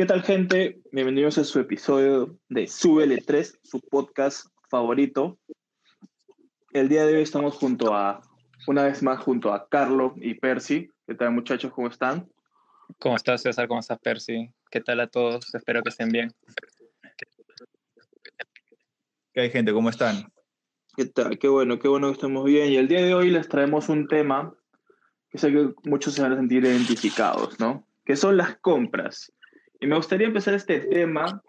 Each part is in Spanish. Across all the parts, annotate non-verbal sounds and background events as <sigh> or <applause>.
¿Qué tal, gente? Bienvenidos a su episodio de Súbele 3, su podcast favorito. El día de hoy estamos junto a, una vez más, junto a Carlo y Percy. ¿Qué tal, muchachos? ¿Cómo están? ¿Cómo estás, César? ¿Cómo estás, Percy? ¿Qué tal a todos? Espero que estén bien. ¿Qué hay, gente? ¿Cómo están? ¿Qué tal? Qué bueno, qué bueno que estemos bien. Y el día de hoy les traemos un tema que sé que muchos se van a sentir identificados, ¿no? Que son las compras. Y me gustaría empezar este tema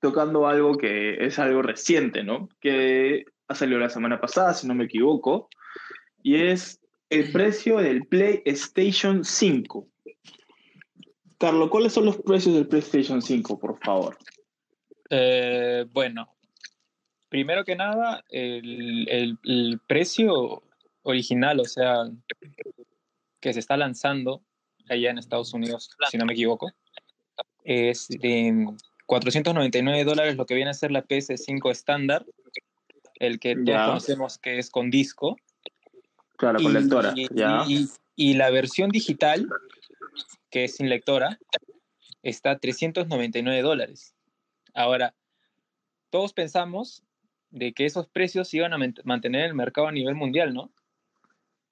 tocando algo que es algo reciente, ¿no? Que ha salido la semana pasada, si no me equivoco, y es el precio del PlayStation 5. Carlos, ¿cuáles son los precios del PlayStation 5, por favor? Eh, bueno, primero que nada, el, el, el, precio original, o sea, que se está lanzando allá en Estados Unidos, si no me equivoco, es de 499 dólares lo que viene a ser la PS5 estándar, el que todos ya. conocemos que es con disco. Claro, con lectora. Y, ya. Y, y, la versión digital, que es sin lectora, está a 399 dólares. Ahora, todos pensamos de que esos precios iban a mantener el mercado a nivel mundial, ¿no?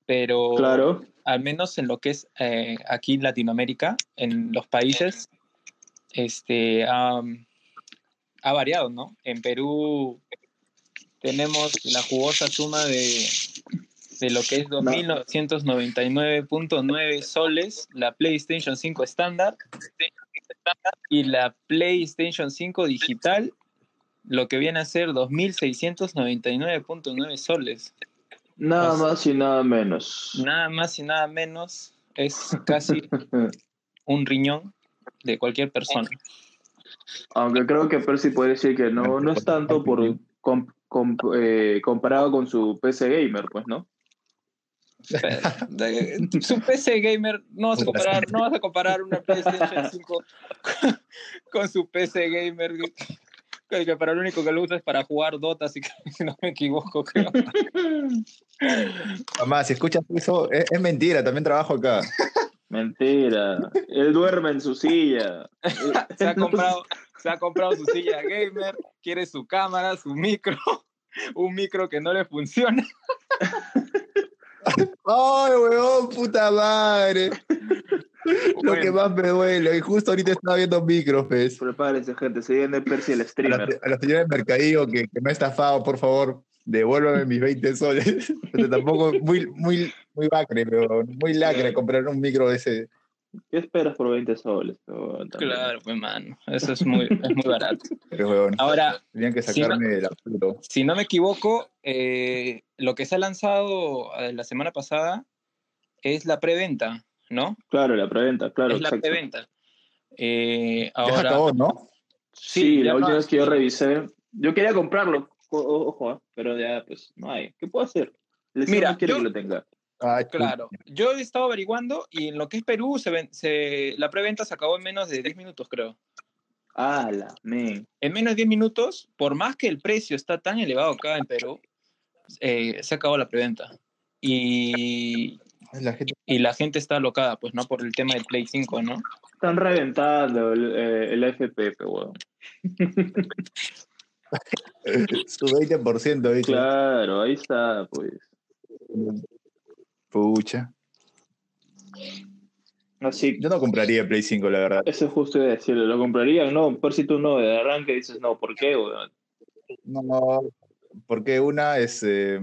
Pero claro. al menos en lo que es eh, aquí en Latinoamérica, en los países este, um, ha variado, ¿no? En Perú tenemos la jugosa suma de, de lo que es 2.999.9 soles, la PlayStation 5 estándar y la PlayStation 5 digital, lo que viene a ser 2.699.9 soles. Nada o sea, más y nada menos. Nada más y nada menos. Es casi <laughs> un riñón de cualquier persona. Aunque creo que Percy puede decir que no, no es tanto por com, com, eh, comparado con su PC gamer, pues, ¿no? su PC gamer no vas a comparar, no vas a comparar una PlayStation 5 con, con su PC gamer que para lo único que lo usa es para jugar Dota, así que si no me equivoco, creo. Mamá, si escuchas eso, es, es mentira, también trabajo acá. Mentira. Él duerme en su silla. <laughs> se, ha comprado, se ha comprado su silla gamer, quiere su cámara, su micro, <laughs> un micro que no le funciona. ¡Ay, weón, puta madre! Lo que más me duele. Y justo ahorita estaba viendo micros, pues. Prepárense, gente. Se viene Percy el streamer. A la, a la señora del mercadillo que, que, me ha estafado, por favor, devuélvame mis 20 soles. <laughs> Pero tampoco muy, muy, muy lacre, pero muy lacre comprar un micro de ese. ¿Qué esperas por 20 soles? Claro, pues, mano. Eso es muy, es muy barato. <laughs> Pero, bueno, Ahora, tenían que sacarme si no, del apuro. Si no me equivoco, eh, lo que se ha lanzado eh, la semana pasada es la preventa. ¿no? Claro, la preventa, claro. Es la preventa. Eh, Ya ahora, acabó, ¿no? Sí, Sí, la última no- vez que yo revisé, yo quería comprarlo, ojo, ¿eh? pero ya pues no hay. ¿Qué puedo hacer? Señor Mira, yo- que lo tenga. Ah, claro. Yo he estado averiguando y en lo que es Perú, se ven- se- la preventa se acabó en menos de 10 minutos, creo. Ah, la men. En menos de 10 minutos, por más que el precio está tan elevado acá en Perú, eh, se acabó la preventa. Y, La gente y la gente está alocada, pues, ¿no? Por el tema del Play 5, ¿no? Están reventando el, eh, el FPP, weón. <laughs> su 20%, ¿viste? Claro, ahí está, pues. Pucha. Así, Yo no compraría Play 5, la verdad. eso es justo de decirlo. ¿Lo compraría? No, por si tú no, de arranque dices no, ¿por qué, weón? No, porque una es. eh,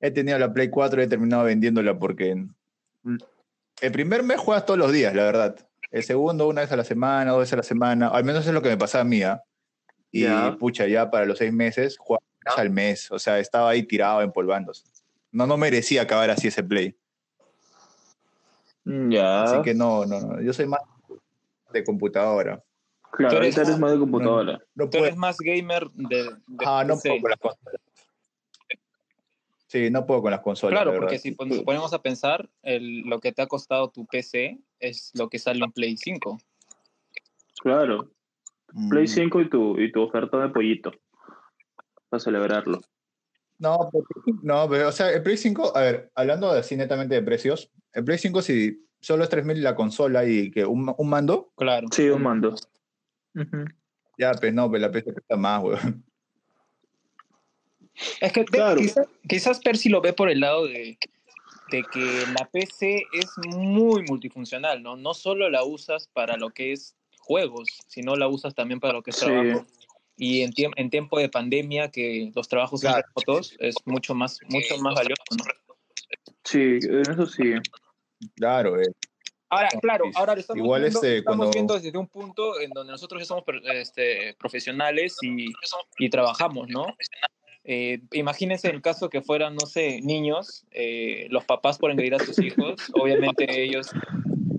he tenido la Play 4 y he terminado vendiéndola porque. El primer mes juegas todos los días, la verdad. El segundo, una vez a la semana, dos veces a la semana. Al menos es lo que me pasaba a mí. ¿ah? Y pucha, ya para los seis meses, jugaba vez al mes. O sea, estaba ahí tirado, empolvándose. No, no merecía acabar así ese Play. Ya. Así que no, no, no. Yo soy más de computadora. claro, Tú eres más- más de computadora. No Tú puedo, eres más gamer de, de ah, no PC. puedo con las consolas. Sí, no puedo con las consolas. Claro, la porque si ponemos a pensar, el, lo que te ha costado tu PC es lo que sale en Play 5. Claro. Mm. Play 5 y tu, y tu oferta de pollito. Para celebrarlo. No, porque- no, pero, o sea, el Play 5, a ver, hablando así netamente de precios, el Play 5 si, solo es 3.000 la consola y que un, un mando. Claro. Sí, un mando. Ya, pues no, pues la PC cuesta más, weón. Es que Claro. quizás, quizás Percy lo ve por el lado de, de que la PC es muy multifuncional, ¿no? No solo la usas para lo que es juegos, sino la usas también para lo que es Sí. trabajo. Y en, tiemp- en tiempo de pandemia, que los trabajos son Claro. remotos, es mucho más, mucho más valioso, ¿no? Sí, en eso sí. Claro, eh. Ahora, claro, ahora lo estamos, igual viendo, este, estamos cuando- viendo desde un punto en donde nosotros ya somos este, profesionales y, y trabajamos, ¿no? Eh, imagínense el caso que fueran, no sé, niños, eh, los papás por <laughs> engreír a sus hijos, obviamente ellos,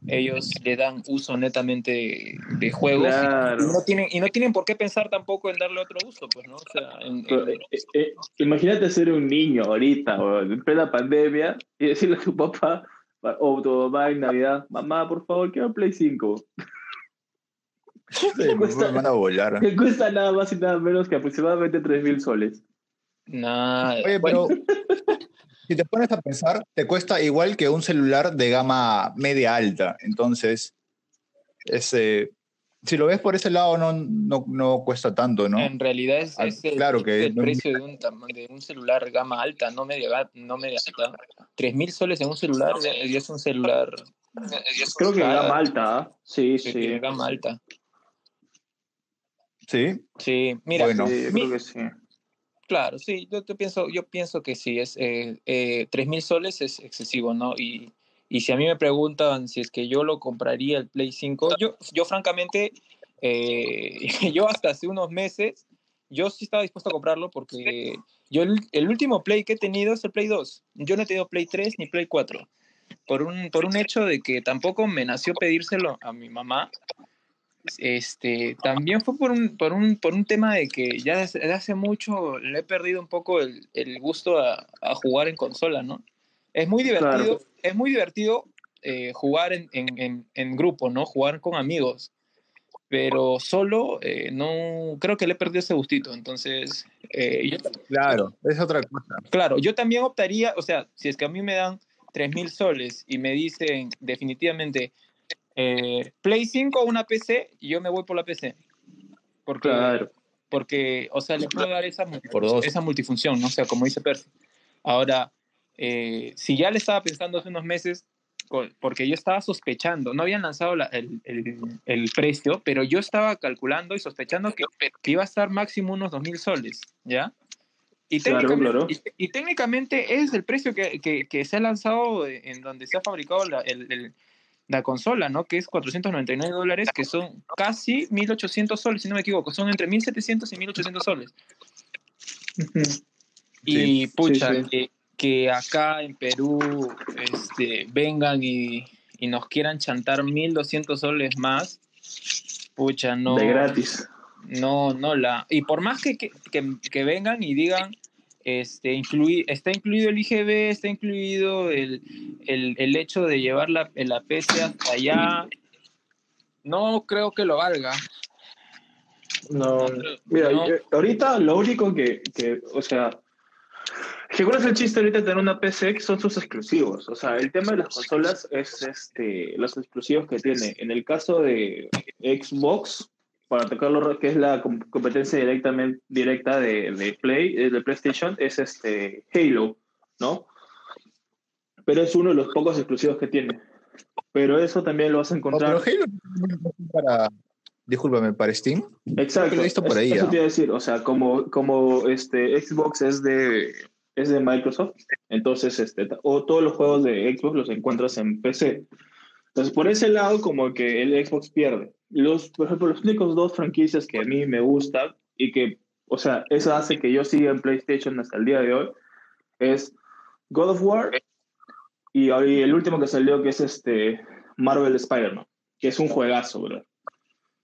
ellos le dan uso netamente de juegos y- Claro. y, no tienen, y no tienen por qué pensar tampoco en darle otro uso, pues, ¿no? O sea, en- Pero, en- eh, eh, imagínate ser un niño ahorita, weón, en plena pandemia, y decirle a tu papá o tu mamá en Navidad, mamá, por favor, quiero Play 5. Sí, <laughs> me cuesta- van a volar. Que cuesta nada más y nada menos que aproximadamente 3 mil soles. nada. Oye, pero <laughs> si te pones a pensar, te cuesta igual que un celular de gama media alta. Entonces, ese, si lo ves por ese lado, no, no, no cuesta tanto, ¿no? En realidad es, Ah, es el, claro que el no- precio de un, de un celular gama alta, no media, no media alta. 3 mil soles en un celular y es un celular Creo que gama alta, ¿ah? Sí, sí, gama alta. Sí. Sí, mira, Bueno. Sí, mi- creo que sí. Claro, sí, yo, yo pienso, yo pienso que sí, es eh, eh, 3 mil soles es excesivo, ¿no? Y, y si a mí me preguntan si es que yo lo compraría el Play 5, yo, yo francamente, eh, <laughs> yo hasta hace unos meses, yo sí estaba dispuesto a comprarlo porque yo el, el último Play que he tenido es el Play 2. Yo no he tenido Play 3 ni Play 4. Por un, por un hecho de que tampoco me nació pedírselo a mi mamá. Este, también fue por un, por un, por un tema de que ya desde, hace mucho le he perdido un poco el, el gusto a, a jugar en consola, ¿no? Es muy divertido, Claro. es muy divertido eh, jugar en, en, en, en grupo, ¿no? Jugar con amigos. Pero solo, eh, no, creo que le he perdido ese gustito. Entonces, eh, yo, Claro, es otra cosa. Claro, yo también optaría, o sea, si es que a mí me dan 3 mil soles y me dicen definitivamente eh, Play 5 o una PC, yo me voy por la PC. Porque, Claro. porque o sea, le puedo dar esa, esa multifunción, ¿no? O sea, como dice Percy. Ahora, eh, si ya le estaba pensando hace unos meses, porque yo estaba sospechando, no habían lanzado la- el, el- el precio, pero yo estaba calculando y sospechando que, que iba a estar máximo unos 2 mil soles, ¿ya? Y Claro, técnicamente, claro. Y, y técnicamente es el precio que, que- que se ha lanzado en donde se ha fabricado la, el- la consola, ¿no? Que es 499 dólares, que son casi 1800 soles, si no me equivoco. Son entre 1700 y 1800 soles. Y pucha, sí, sí. Que, que acá en Perú este, vengan y, y nos quieran chantar 1200 soles más, pucha, no. De gratis. No, no la. Y por más que, que, que- que vengan y digan, este, inclui- está incluido el IGB, está incluido el, el, el hecho de llevar la, la PC hasta allá, no creo que lo valga. No, mira, No. yo- ahorita lo único que, que, o sea, cuál es el chiste ahorita de tener una PC que son sus exclusivos. O sea, el tema de las consolas es este, los exclusivos que tiene. En el caso de Xbox, para tocarlo, que es la com- competencia directamente, directa de, de Play, eh, de PlayStation, es este Halo, ¿no? Pero es uno de los pocos exclusivos que tiene. Pero eso también lo vas a encontrar. pero Halo para, discúlpame, para Steam. Exacto. lo he visto por ahí, Eso ¿ah? te iba a decir, o sea, como, como este Xbox es de, es de Microsoft, entonces este, o todos los juegos de Xbox los encuentras en PC. Entonces, por ese lado, como que el Xbox pierde. Los, por ejemplo, los únicos dos franquicias que a mí me gustan y que, o sea, eso hace que yo siga en PlayStation hasta el día de hoy, es God of War y, y el último que salió que es este Marvel Spider-Man, que es un juegazo, bro.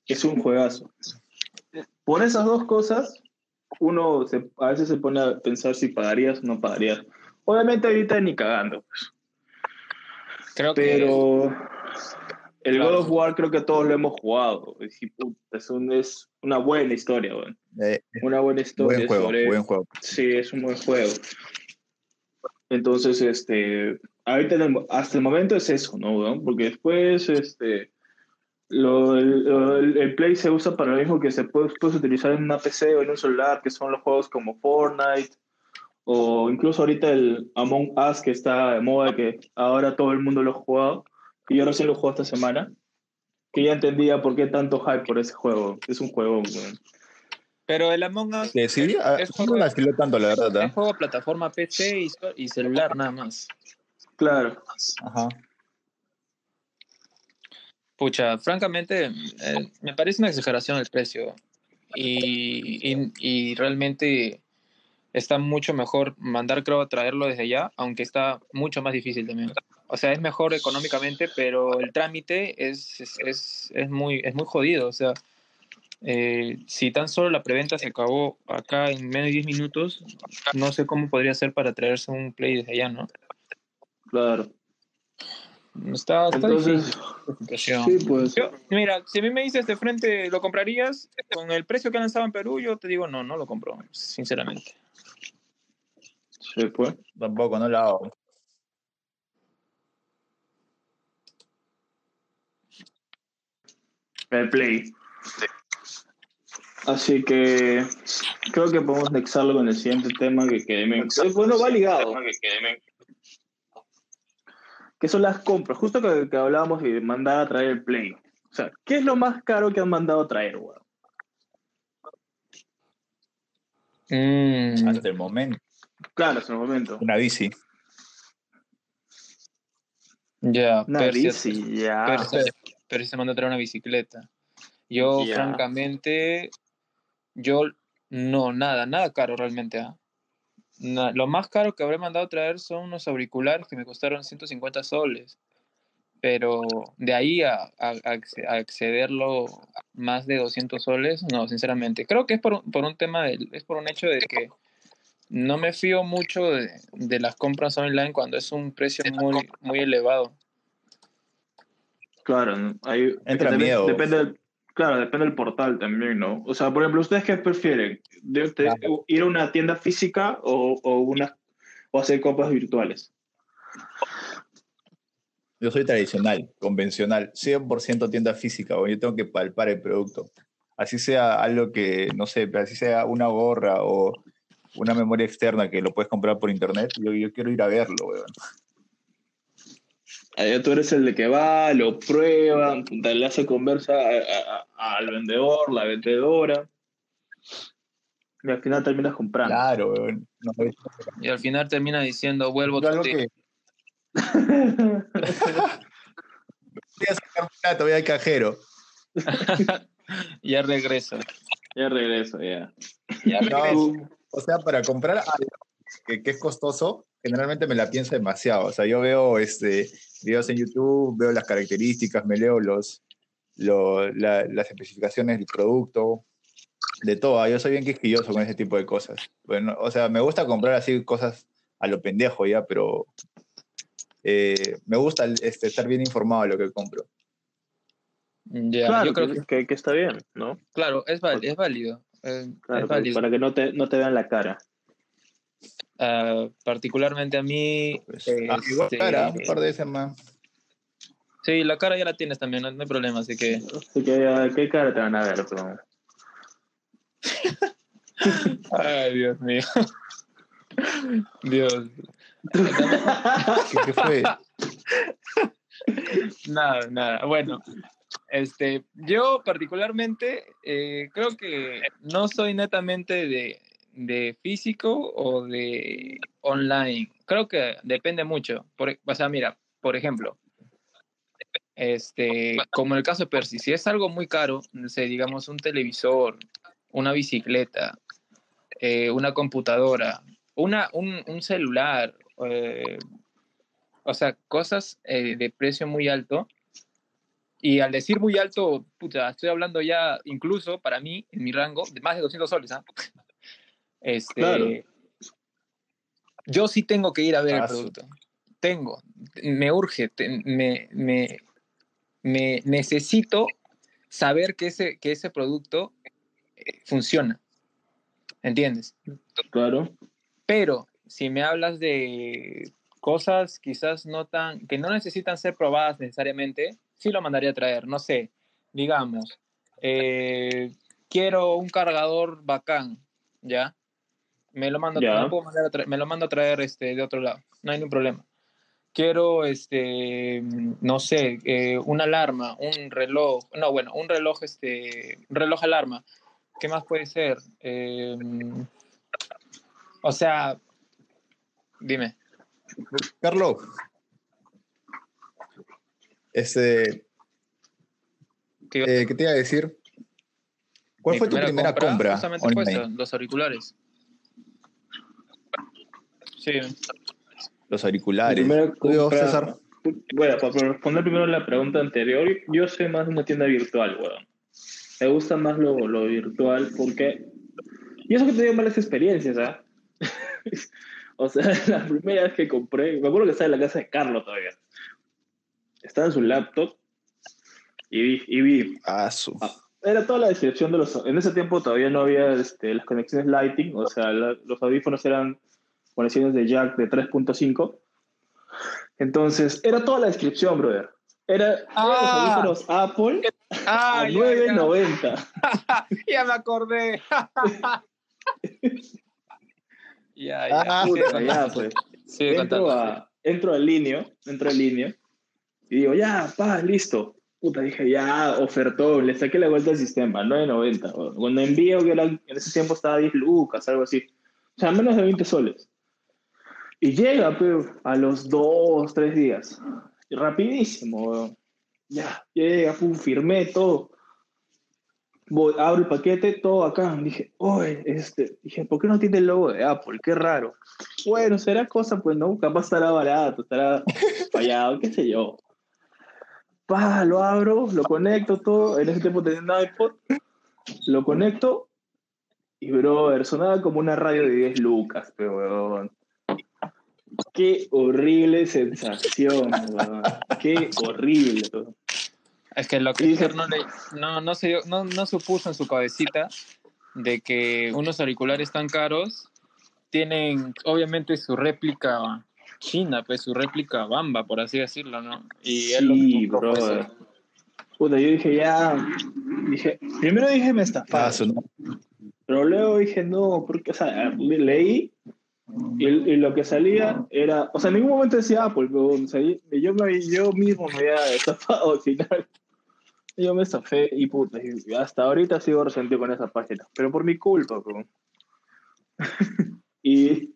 Que es un juegazo por esas dos cosas, uno se- a veces se pone a pensar si pagarías o no pagarías. Obviamente ahorita ni cagando, pues, Creo que pero el Claro. God of War creo que todos lo hemos jugado. Es, un- es una buena historia, weón. Eh, una buena historia buen juego, sobre... buen juego. Sí, es un buen juego. Entonces, este, ahorita hasta el momento es eso, ¿no? Porque después, este, lo, el, Play se usa para lo mismo que se puede, puede, utilizar en una PC o en un celular, que son los juegos como Fortnite, o incluso ahorita el Among Us, que está de moda, que ahora todo el mundo lo ha jugado, y yo recién lo juego esta semana, que ya entendía por qué tanto hype por ese juego. Es un juego... Pero el Among Us sí, sí, es, juego, no tanto, la verdad. ¿eh? Es juego plataforma PC y, y celular nada más. Claro. Ajá. Pucha, francamente, eh, me parece una exageración el precio. Y, y, y, realmente está mucho mejor mandar, creo, a traerlo desde allá, aunque está mucho más difícil también. O sea, es mejor económicamente, pero el trámite es, es, es, es muy, es muy jodido. O sea, eh, si tan solo la preventa se acabó acá en menos de 10 minutos, no sé cómo podría ser para traerse un play desde allá, ¿no? Claro. Está, está Entonces, difícil sí, pues. Yo, mira, si a mí me dices de frente, ¿lo comprarías? Con el precio que han lanzado en Perú, yo te digo, no, no lo compro, sinceramente. Sí, pues. Tampoco, no la hago. El Play. Así que creo que podemos nexarlo con el siguiente tema que, que me... Bueno, va ligado. Que, son las compras. Justo que, que, hablábamos de mandar a traer el Play. O sea, ¿qué es lo más caro que han mandado a traer, weón? Mm. Hasta el momento. Claro, hasta el momento. Una bici. Ya, Una bici, ya. Pero, se mandó a traer una bicicleta. Yo, francamente, yo no, nada, nada caro realmente. ¿ah? Lo más caro que habré mandado a traer son unos auriculares que me costaron 150 soles. Pero de ahí a, a, a más de 200 soles, no, sinceramente. Creo que es por, un- por un tema, de, es por un hecho de que no me fío mucho de, de las compras online cuando es un precio muy, muy elevado. Claro. Depende del, claro, depende del portal también, ¿no? O sea, por ejemplo, ¿ustedes qué prefieren? ¿De Claro. ¿Ir a una tienda física o, o, una, o hacer compras virtuales? Yo soy tradicional, convencional, 100% tienda física, o yo tengo que palpar el producto. Así sea algo que, no sé, así sea una gorra o una memoria externa que lo puedes comprar por internet, yo, yo quiero ir a verlo, weón. Allá tú eres el de que va, lo prueba, le hace conversa a- a- a- al vendedor, la vendedora. Y al final terminas comprando. Claro, weón. No, Y al final termina diciendo, vuelvo a algo ti. que <laughs> voy a sacar plata, voy al cajero. <laughs> ya regreso. ya regreso, ya. Ya regreso. O sea, para comprar algo que, que es costoso, generalmente me la pienso demasiado. O sea, yo veo este, videos en YouTube, veo las características, me leo los, lo- la- las especificaciones del producto, de todo. Yo soy bien quisquilloso con ese tipo de cosas. Bueno, o sea, me gusta comprar así cosas a lo pendejo ya, pero eh, me gusta este, estar bien informado de lo que compro. Ya, claro, yo creo que, que, está bien, ¿no? claro, es, es válido. eh, Claro, es válido. para que no te, no te vean la cara. Ah, particularmente a mí. Pues, ah, este, cara, un par de veces más. Sí, la cara ya la tienes también, no, no hay problema, así que. Así que, ¿a ¿qué cara te van a ver? Pero... <laughs> Ay, Dios mío. <laughs> Dios. ¿Qué, qué fue? Nada, nada. Bueno, este, yo particularmente eh, creo que no soy netamente de, de físico o de online. Creo que depende mucho. Por, o sea, mira, por ejemplo, este, como el caso de Percy, si es algo muy caro, digamos un televisor, una bicicleta, eh, una computadora, una, un, un celular, eh, o sea, cosas eh, de precio muy alto. Y al decir muy alto, puta, estoy hablando ya incluso para mí, en mi rango, de más de 200 soles. ¿ah? Este, Claro. Yo sí tengo que ir a ver el Ah, producto. Tengo, me urge, te- me, me, me necesito saber que ese, que ese producto eh, funciona. ¿Entiendes? Claro. Pero si me hablas de cosas quizás no tan, que no necesitan ser probadas necesariamente, sí lo mandaría a traer, no sé, digamos, eh, quiero un cargador bacán, ¿ya? Me lo mando, puedo mandar a traer- me lo mando a traer este, de otro lado, no hay ningún problema. Quiero, este, no sé, eh, una alarma, un reloj, no, bueno, un reloj, este, un reloj alarma. ¿Qué más puede ser? Eh, o sea, dime. Carlos. Este, ¿qué- eh, ¿qué te iba a decir? ¿Cuál mi fue tu primera compra? Justamente fue eso, los auriculares. Sí, Los auriculares. primera ¿Tú, compra- César? Bueno, para responder primero la pregunta anterior, yo soy más de una tienda virtual, weón. Me gusta más lo, lo virtual porque... Y eso que te dio malas experiencias, ¿ah? <laughs> o sea, <laughs> la primera vez que compré, me acuerdo que estaba en la casa de Carlos todavía. Estaba en su laptop y vi, y vi Ah, su. Ah, era toda la descripción de los... En ese tiempo todavía no había este, las conexiones Lighting, o sea, la- los audífonos eran conexiones de jack de 3.5. Entonces, era toda la descripción, brother. Era los Ah. audífonos Apple <laughs> Ah, a ya, 9.90. ya. <laughs> Ya me acordé. <laughs> ya, ya. Ah, Puta, ya, pues. Sigue Entro, contando. a, entro al línea, entro al línea y digo, ya, pa, listo. Puta, dije, ya, ofertón, le saqué la vuelta al sistema, 9.90. weón. Cuando envío, que era, en ese tiempo estaba 10 lucas, algo así. O sea, menos de 20 soles. Y llega, pero a los 2, 3 días. Rapidísimo, weón. Ya, llega, pum, firmé todo. Voy, abro el paquete, todo acá. Dije, oye, este, dije, ¿por qué no tiene el logo de Apple? Qué raro. Bueno, será cosa, pues no, capaz estará barato, estará <laughs> fallado, qué sé yo. Pa, lo abro, lo conecto todo. En ese tiempo tenía un iPod, lo conecto y, brother, sonaba como una radio de 10 lucas, pero, weón. Qué horrible sensación, weón. Qué horrible, weón. Es que lo que dije- no, le, no, no, se, dio- no, no supuso en su cabecita de que unos auriculares tan caros tienen obviamente su réplica china, pues su réplica bamba, por así decirlo, ¿no? Y él lo Sí, compró, pues, brother. Puta, yo dije, ya. Dije, primero dije, me Ah, estafaron. no. Pero luego dije, no, porque, o sea, leí y, y lo que salía era, o sea, en ningún momento decía Apple, pero o sea, yo, me, yo mismo me había <laughs> estafado <laughs> al final. Yo me estafé y puta, y hasta ahorita sigo resentido con esa página, pero por mi culpa, bro. <laughs> y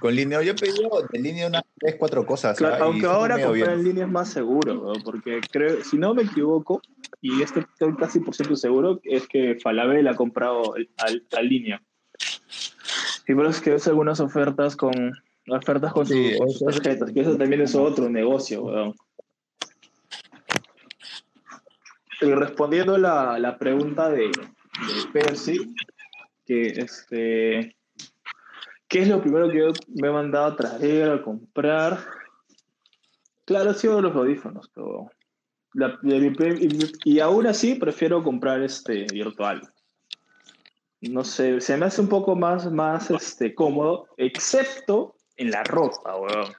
Con línea, yo pedí de línea unas 3, 4 cosas. claro, ¿ah? Y aunque ahora comprar en línea es más seguro, bro, porque creo, si no me equivoco, y esto estoy casi por ciento seguro, es que Falabella ha comprado al, al línea. Es que ves algunas ofertas con ofertas con, Sí, sus- tarjetas, que eso también es otro negocio, weón. Y respondiendo la, la pregunta de, de Percy, que este, ¿qué es lo primero que yo me he mandado a traer, a comprar? Claro, ha sido los audífonos, pero la- y, y aún así prefiero comprar este virtual. No sé, se me hace un poco más, más este, cómodo, excepto en la ropa, weón.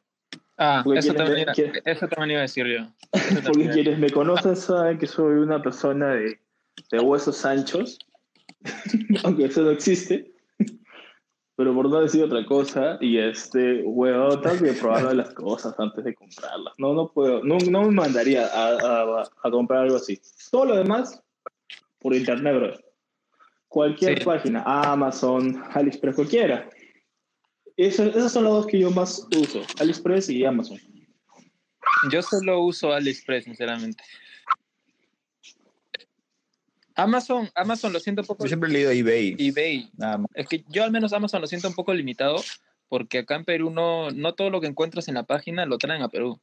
Ah, Porque eso también, iba, quieren- eso también iba a decir yo. <laughs> Eso Porque quienes me conocen saben que soy una persona de, de huesos anchos, <laughs> aunque eso no existe. Pero por no decir otra cosa, y este, huevón, tengo que probar las cosas antes de comprarlas. No, no puedo, no, no me mandaría a, a- a comprar algo así. Todo lo demás, por internet, bro. Cualquier Sí. página, Amazon, AliExpress, cualquiera. Eso, esos son los dos que yo más uso, AliExpress y Amazon. Yo solo uso AliExpress, sinceramente. Amazon, Amazon lo siento un poco. Yo siempre he leído eBay. eBay. Nada más. Es que yo al menos Amazon lo siento un poco limitado porque acá en Perú no, no todo lo que encuentras en la página lo traen a Perú.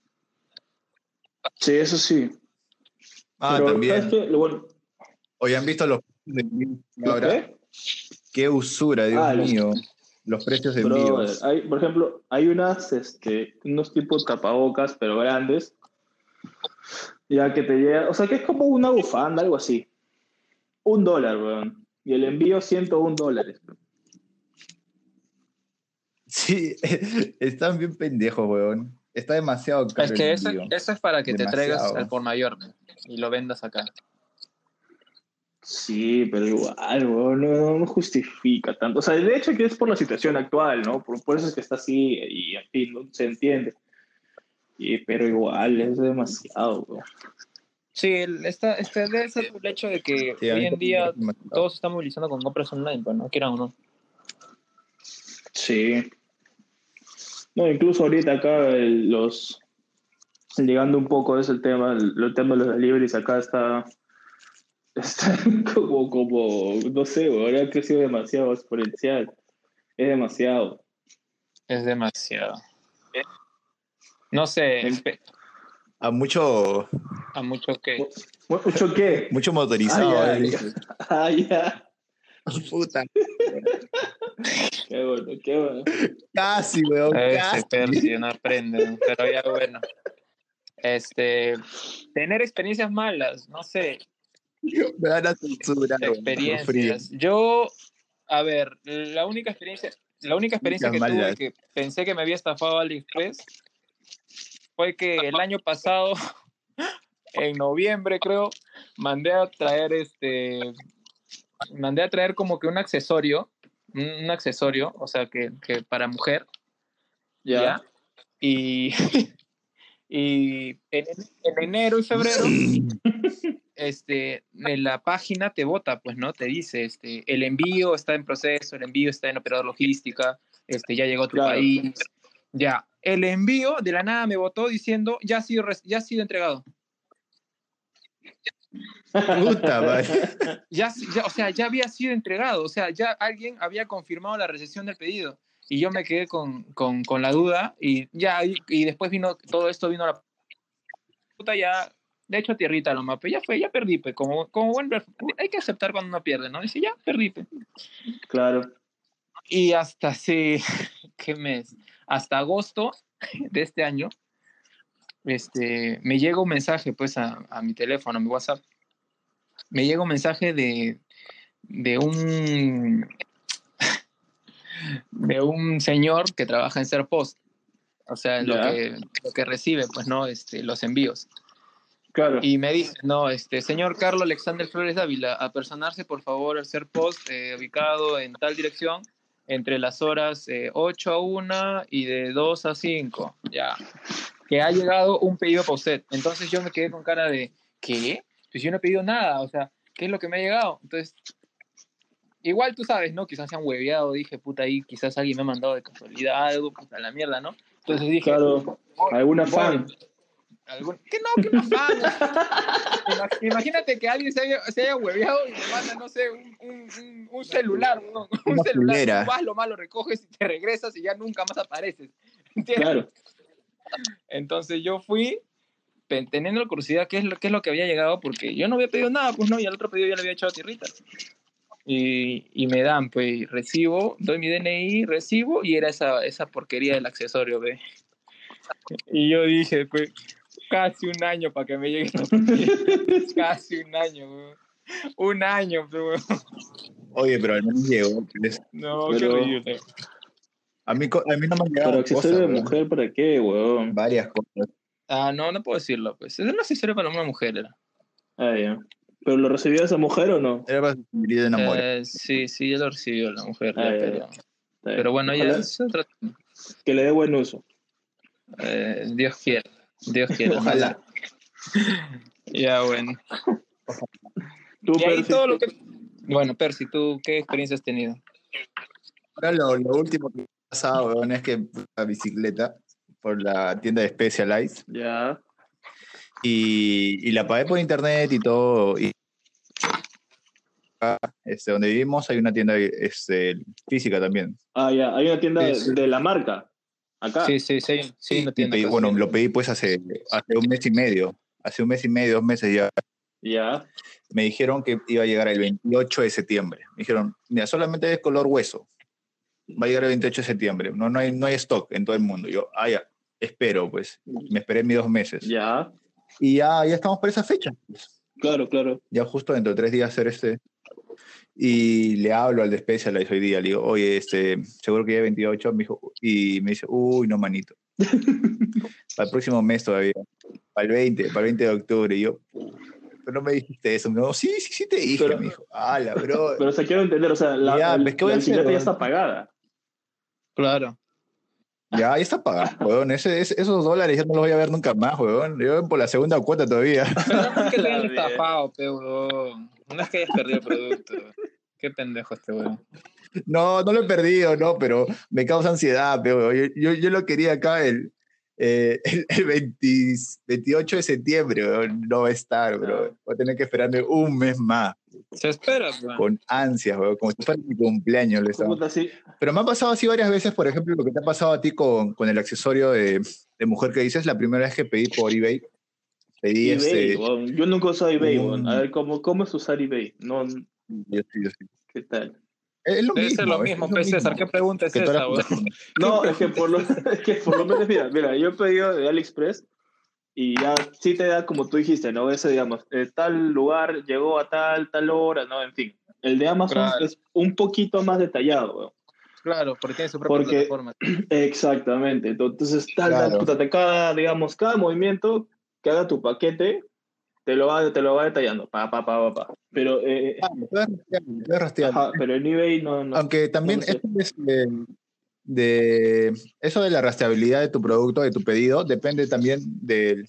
Sí, eso sí. Ah, Pero, también. Lo bueno, Hoy han visto los ¿lo ahora. qué? Qué usura, Dios Ah, mío. Los precios de hay, por ejemplo, hay unas, este, unos tipos tapabocas, pero grandes, ya que te llega, o sea, que es como una bufanda, algo así. Un dólar, weón. Y el envío 101 dólares. Sí, <laughs> están bien pendejos, weón. Está demasiado caro. Es que el eso, envío. eso es para que te traigas al por mayor y lo vendas acá. Sí, pero igual, weón, no, no justifica tanto. O sea, de hecho que es por la situación actual, ¿no? Por, por eso es que está así y en fin, no se entiende. Y, pero igual, es demasiado, weón. Sí, el- esta, este debe ser el hecho de que Sí, hoy en día todos se están movilizando con compras online, pues no quieran o no. Sí. No, incluso ahorita acá el- los llegando un poco es el tema, el, el tema de los deliveries acá está, está <laughs> como, como, no sé, weón, ha crecido demasiado exponencial. Es demasiado. Es demasiado. No sé, El- pe- A mucho, a mucho que... ¿Mucho qué? mucho motorizado. Ah, ya, eh. Ah, ya. Puta. <laughs> Qué bueno, qué bueno. Casi, weón. Casi. Percy no aprende, pero ya bueno. Este, tener experiencias malas, no sé, <laughs> Me van a censurar. experiencias. Yo, a ver, la única experiencia, la única experiencia que tuve que pensé que me había estafado AliExpress fue que el año pasado, <laughs> en noviembre creo, mandé a traer este, mandé a traer como que un accesorio, un, un accesorio, o sea que, que para mujer, Ya. ¿ya? Y, <laughs> y en, en enero y febrero, <clears throat> este, en la página te vota, pues, ¿no? Te dice, este, el envío está en proceso, el envío está en operador logística, este, ya llegó a tu Claro. país. Ya, el envío de la nada me votó diciendo, ya ha sido, ya ha sido entregado. Puta. <laughs> Ya, ya, o sea, ya había sido entregado, o sea, ya alguien había confirmado la recepción del pedido. Y yo me quedé con, con, con la duda y ya, y, y después vino, todo esto vino a la puta ya, de hecho tierrita lo mape, ya fue, ya perdí, pues, como, como buen, ref- hay que aceptar cuando uno pierde, ¿no? Dice, ya, perdí, pues. Claro. Y hasta hace, <laughs> ¿qué mes? Hasta agosto de este año, este, me llega un mensaje, pues, a, a mi teléfono, a mi WhatsApp. Me llega un mensaje de, de un <laughs> de un señor que trabaja en Serpost. O sea, lo que, lo que recibe, pues, ¿no? Este, los envíos. Claro. Y me dice, no, este, señor Carlos Alexander Flores Dávila, a personarse, por favor, al ser post eh, ubicado en tal dirección entre las horas eh, 8 a 1 y de 2 a 5. Ya. Que ha llegado un pedido para usted. Entonces yo me quedé con cara de, ¿qué? Pues yo no he pedido nada, o sea, ¿qué es lo que me ha llegado? Entonces, igual tú sabes, ¿no? Quizás se han hueveado, dije, puta, ahí quizás alguien me ha mandado de casualidad algo, puta, la mierda, ¿no? Entonces dije, Claro. ¿Alguna fan? Algún- ¿Qué no? ¿Qué no fan? Ima- Imagínate que alguien se haya, se haya hueveado y te manda, no sé, un, un- un- un celular, ¿no? Un Una celular. culera. Tú vas, lo malo recoges y te regresas y ya nunca más apareces. ¿Entiendes? Claro. Entonces yo fui teniendo la curiosidad qué es, lo, qué es lo que había llegado, porque yo no había pedido nada, pues no, y al otro pedido ya le había echado tierritas. Y, y me dan, pues, recibo, doy mi DNI, recibo, y era esa, esa porquería del accesorio, ve. Y yo dije, pues, casi un año para que me llegue. casi un año, weón. Un año, pero Oye, pero al menos llegó. pues. No, Pero- qué horrible. A mí, a mí no me han llegado Pero cosas, accesorio de mujer, ¿para qué, weón? Varias cosas. Ah, no, no puedo decirlo, pues. Es un accesorio para una mujer, era. Ah, ya. ¿Pero lo recibió esa mujer o no? Era para sensibilidad de enamor. Eh, sí, sí, ya lo recibió la mujer, Ah, ya, pero, bueno, es otro tema. Que le dé buen uso. Eh, Dios quiera, Dios quiera. <laughs> Ojalá. Ya, bueno. Tú, Y ahí Percy, todo lo que... Bueno, Percy, ¿tú qué experiencia has tenido? Ahora lo, lo último que me ha pasado, weón, es que la bicicleta por la tienda de Specialized Ya. y, y la pagué por internet y todo. Y acá, este, donde vivimos hay una tienda este, física también. Ah, ya. Hay una tienda de, Sí, sí. de la marca. Acá. Sí, sí, sí, sí, no tiene pedí- bueno, lo pedí pues hace, hace un mes y medio. Hace un mes y medio, dos meses ya. Ya. Me dijeron que iba a llegar el 28 de septiembre. Me dijeron, mira, solamente es color hueso. Va a llegar el 28 de septiembre. No, no, hay, no hay stock en todo el mundo. Yo, ah, ya, espero, pues. Me esperé mis dos meses. Ya. Y ya, ya estamos por esa fecha. pues. Claro, claro. Ya justo dentro de tres días hacer este. Y le hablo al de Specialized hoy día, le digo, oye, este, seguro que ya 28, me dijo, y me dice, uy, no, manito. <laughs> para el próximo mes todavía, para el 20, para el 20 de octubre. Y yo, pero no me dijiste eso. No, sí, sí, sí te dije, Pero- me dijo, ala, bro. <laughs> Pero se quiero entender, o sea, la, Ya, el- ¿ves qué voy la a hacer, ya está pagada. Claro. Ya, ya está pagado, weón. Ese- ese- esos dólares ya no los voy a ver nunca más, weón. Yo por la segunda cuota todavía. <laughs> Pero no es que te hayan Bien. estafado, weón. No es que hayas perdido el producto. Qué pendejo este weón. No, no lo he perdido, no, pero me causa ansiedad, pero yo, yo, yo lo quería acá el, eh, <laughs> el, el 20 28 de septiembre, weón. no va a estar, bro. Voy a tener que esperarme un mes más, Se espera, weón. con ansias, weón, como si fuera mi cumpleaños. lo. Pero me ha pasado así varias veces, por ejemplo, lo que te ha pasado a ti con, con el accesorio de, de mujer que dices, la primera vez que pedí por eBay, pedí eBay, este... Yo nunca he usado eBay. A ver, ¿cómo, ¿cómo es usar eBay? No, yo sí, yo sí. ¿qué tal? Es lo Debe mismo. ser lo mismo, es lo pe, César. mismo. ¿Qué pregunta es Que esa? <laughs> No, es que por lo, <laughs> es que por lo menos, mira, mira, yo he pedido de AliExpress y ya sí te da como tú dijiste, ¿no? Ese, digamos, eh, tal lugar llegó a tal, tal hora, ¿no? En fin. El de Amazon Claro. es un poquito más detallado, weón. Claro, porque tiene su propia Porque- plataforma. <clears throat> Exactamente. Entonces, tal, Claro. puta, cada, digamos, cada movimiento que haga tu paquete, te lo va, te lo va detallando. Pa, pa, pa, pa, pa. Pero, eh, Ah, rastrearlo. ajá, pero en eBay no, no. Aunque también no sé. eso, es, eh, de, eso de la rastreabilidad de tu producto, de tu pedido, depende también del,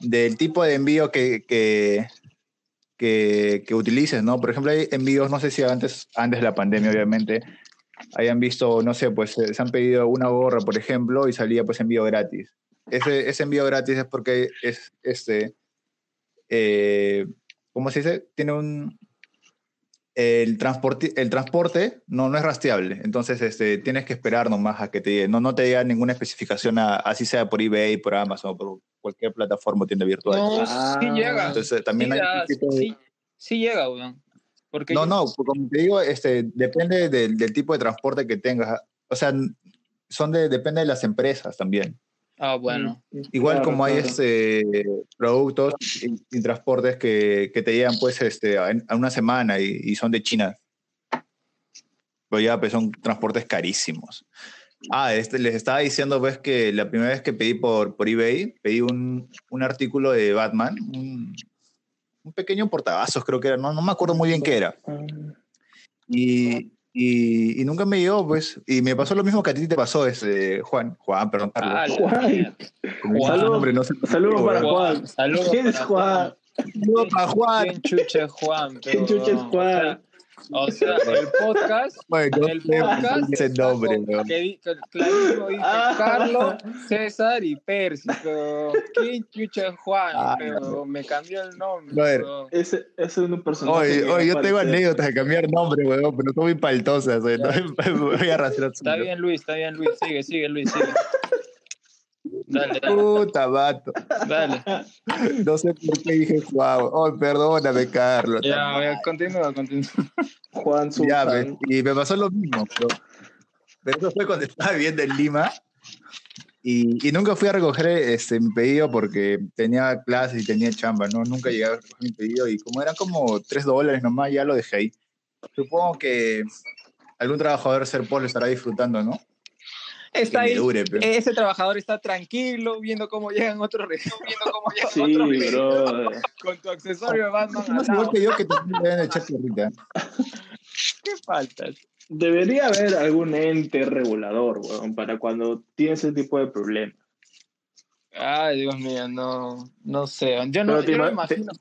del tipo de envío que, que, que, que utilices, ¿no? Por ejemplo, hay envíos, no sé si antes, antes de la pandemia, obviamente, hayan visto, no sé, pues eh, se han pedido una gorra, por ejemplo, y salía pues envío gratis. Ese, ese envío gratis es porque es, este, eh, ¿cómo se dice? Tiene un, el transporte, el transporte no, no es rastreable, entonces este, tienes que esperar nomás a que te llegue. No, no te llega ninguna especificación, a- así sea por eBay, por Amazon, por cualquier plataforma o tienda virtual. No, Ah. sí llega. Entonces también sí, hay da- tipo de- sí, sí llega, weón. Porque No, yo- no, como te digo, este, depende del, del tipo de transporte que tengas. O sea, son de, depende de las empresas también. Ah, bueno. Igual Claro, como hay claro. este, productos y, y transportes que, que te llegan pues este, a, a una semana y, y son de China. Pero ya pues, son transportes carísimos. Ah, este, les estaba diciendo pues que la primera vez que pedí por, por eBay, pedí un, un artículo de Batman, un, un pequeño portavasos creo que era, no, no me acuerdo muy bien qué era. Ah, Y, y, y nunca me llegó pues, y me pasó lo mismo que a ti te pasó, este, Juan, Juan, perdón, Carlos. Ah, la Juan. Juan. su nombre, no sé. Saludos para Juan. Saludos ¿Quién es para Juan? Saludos para Juan. ¿Quién chucha es Juan? ¿Quién chucha es Juan? O sea, el podcast Bueno, el podcast ese nombre, que clarito dice Ah. Carlos, César y Percy, pero ¿quién chucha es Juan? Ah, pero me cambió el nombre. Weón. Ese, ese es un personaje. Oye, oye, yo tengo anécdotas de cambiar nombre, weón, pero son muy paltosas. Ya. Me <laughs> voy a arrastrar Está bien, Luis, está bien, Luis. Sigue, sigue, Luis, sigue. Dale, dale, Puta, vato. dale. No sé por qué dije Juan. Oh, perdóname, Carlos. Ya, ya, continúa, continúa. Juan Ya, pues, y me pasó lo mismo, pero, pero eso fue cuando estaba viviendo en Lima y, y nunca fui a recoger este, mi pedido porque tenía clases y tenía chamba, ¿no? Nunca llegué a recoger mi pedido y como eran como tres dólares nomás, ya lo dejé ahí. Supongo que algún trabajador Serpol lo estará disfrutando, ¿no? Está ahí. dure, pero- Ese trabajador está tranquilo viendo cómo llegan otros viendo cómo <laughs> llegan Sí, otros con tu accesorio de Batman es igual que yo que le deben echar tierrita. ¿Qué falta? Debería haber algún ente regulador, weón, para cuando tienes ese tipo de problemas. Ay, Dios mío, no, no sé. Yo no, te yo no me ima- te- imagino.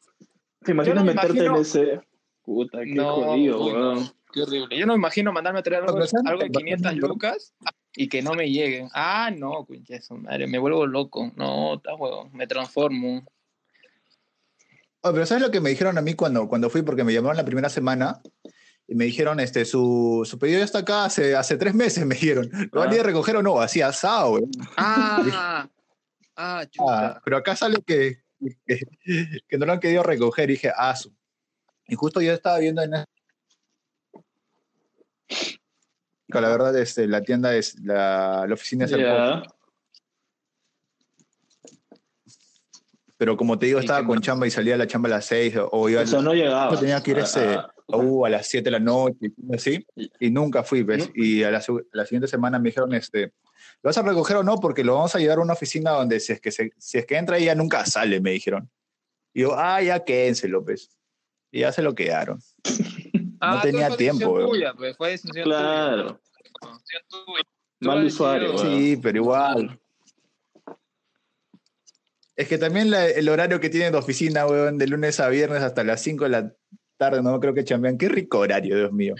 ¿Te imaginas no me meterte imagino- en ese. Puta, qué no, jodido, uy, weón. qué horrible. Yo no me imagino mandarme a traer algo, algo de Pero, 500 pero- lucas y que no me lleguen. Ah, no, su madre, me vuelvo loco. No, está huevón, me transformo. Oh, pero ¿sabes lo que me dijeron a mí cuando, cuando fui? Porque me llamaron la primera semana y me dijeron, este, su, su pedido ya está acá hace, hace tres meses, <laughs> me dijeron. ¿Lo van a ir a recoger o no? Así asado, güey. Ah, ah, chuta. Ah, pero acá sale que, que, que no lo han querido recoger. Y dije, ah, su. Y justo yo estaba viendo en... La verdad, este, la tienda es, la, la oficina es el Ya. pero como te digo, ¿Y estaba con chamba y salía a la chamba a las 6 o iba O sea, no llegaba. tenía que ir ese, Ah, a, U a las 7 de la noche así, y nunca fui, ¿ves? ¿No? Y a la, la siguiente semana me dijeron, este, ¿lo vas a recoger o no? Porque lo vamos a llevar a una oficina donde si es que, se- si es que entra ella nunca sale, me dijeron. Y yo, ah, ya quédense, López. Y ya se lo quedaron. <laughs> Ah, tenía fue tiempo, tuya, pues, fue decisión Claro. tuya. Mal usuario. Sí, pero igual. Es que también la- el horario que tienen de oficina, weón, de lunes a viernes hasta las 5 de la tarde, no creo que chambean. Qué rico horario, Dios mío.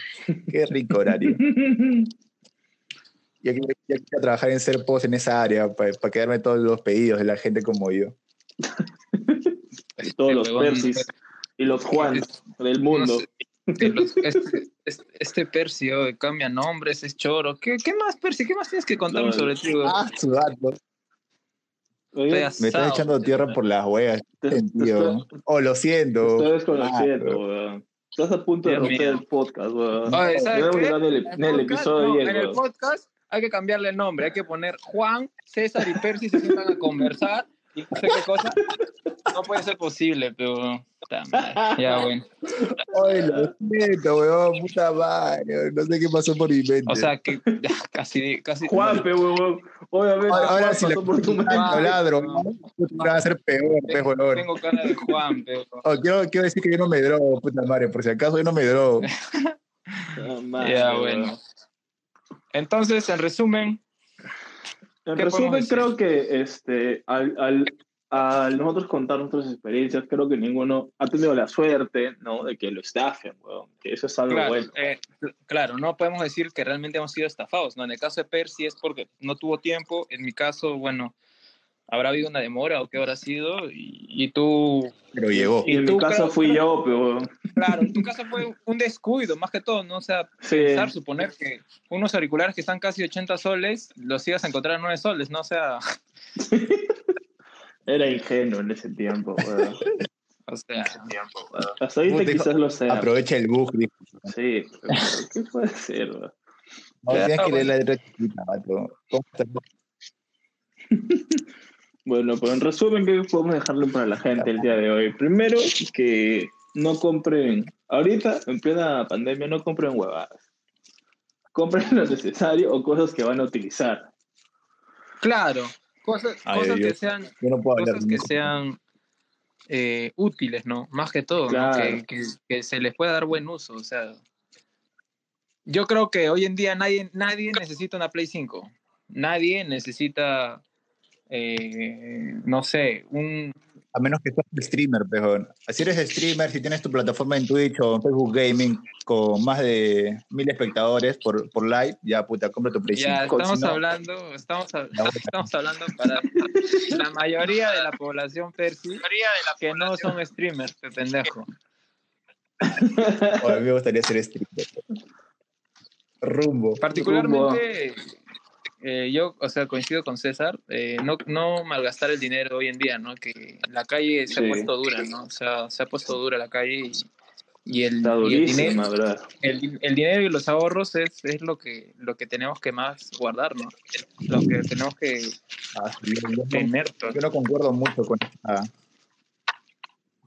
Qué rico horario. <laughs> Y aquí, y aquí a trabajar en ser post en esa área para quedarme todos los pedidos de la gente como yo. Todos los Persis y los Juan del no mundo. sé, los- este, este, este Percy oh, cambia nombres, es choro. ¿Qué, qué más, Percy? ¿Qué más tienes que contarme No, sobre ti? weón? Ah, sudando. Oye, Me estás echando tierra por las huevas. Oh, lo te siento. estoy desconociendo, Ah, weón. Estás a punto de romper mío. el podcast, weón. Oye, ¿sabes Debemos qué? llegar en el, en el podcast, episodio no, 10, en el weón. podcast hay que cambiarle el nombre, hay que poner Juan, César y Percy se sientan a conversar y no sé qué cosa. No puede ser posible, pero ya bueno. Oye, lo siento, weón. Puta madre. No sé qué pasó por mi mente. O sea que casi, casi. Juanpe, weón. Obviamente, ahora, Juan si la por tu mente. Ladro, va a ser peor, pues, tengo, weón. tengo cara de Juan, pero Oh, quiero, quiero decir que yo no me drogo, puta madre, por si acaso yo no me drogo. <laughs> Ah, ya bueno. Entonces, en resumen, En ¿Qué resumen, creo que este, al, al, al nosotros contar nuestras experiencias, creo que ninguno ha tenido la suerte ¿no? de que lo estafen, weón. que eso es algo claro, bueno. eh, claro, no podemos decir que realmente hemos sido estafados. ¿no? En el caso de Percy es porque no tuvo tiempo. En mi caso, bueno, habrá habido una demora o qué habrá sido. Y, y tú, Pero llegó. Y en tú mi caso fui yo, pero claro, en tu caso fue un descuido, más que todo, ¿no? O sea, sí, pensar, suponer que unos auriculares que están casi 80 soles, los ibas a encontrar a 9 soles, ¿no? O sea, <laughs> era ingenuo en ese tiempo. weón. <laughs> o sea, Hasta ahorita Puta, quizás lo sea. Aprovecha el bug. dijo. Sí, pero <laughs> ¿qué puede ser? weón? No, tienes que leer bueno. la letra chiquita, vato. ¿Cómo estás? Bueno, pues en resumen, ¿qué podemos dejarle para la gente el día de hoy? Primero, que no compren, ahorita, en plena pandemia, no compren huevadas. Compren lo necesario o cosas que van a utilizar. claro, cosas, Ay, cosas que sean Yo no cosas que sean eh, útiles, ¿no? Más que todo, ¿no? Claro. que, que- que se les pueda dar buen uso. O sea, yo creo que hoy en día nadie, nadie necesita una Play 5. Nadie necesita, eh, no sé, un... A menos que seas streamer, pejón. Si eres streamer, si tienes tu plataforma en Twitch o en Facebook Gaming con más de mil espectadores por, por live, ya puta, compra tu Play Ya 5. estamos Si no, hablando, estamos, La- <laughs> estamos hablando para la mayoría de la población Percy que no son streamers, pe pendejo. o a mí me gustaría ser streamer. Rumbo. Particularmente, eh, yo, o sea, coincido con César, eh, no, no malgastar el dinero hoy en día, ¿no? Que la calle se Sí. ha puesto dura, ¿no? O sea, se ha puesto dura la calle y, y el, Está y el dinero, el, di- el dinero y los ahorros es, es lo que lo que tenemos que más guardar, ¿no? Lo que tenemos que Ah, sí, yo, yo no, tener. yo no concuerdo mucho con esa,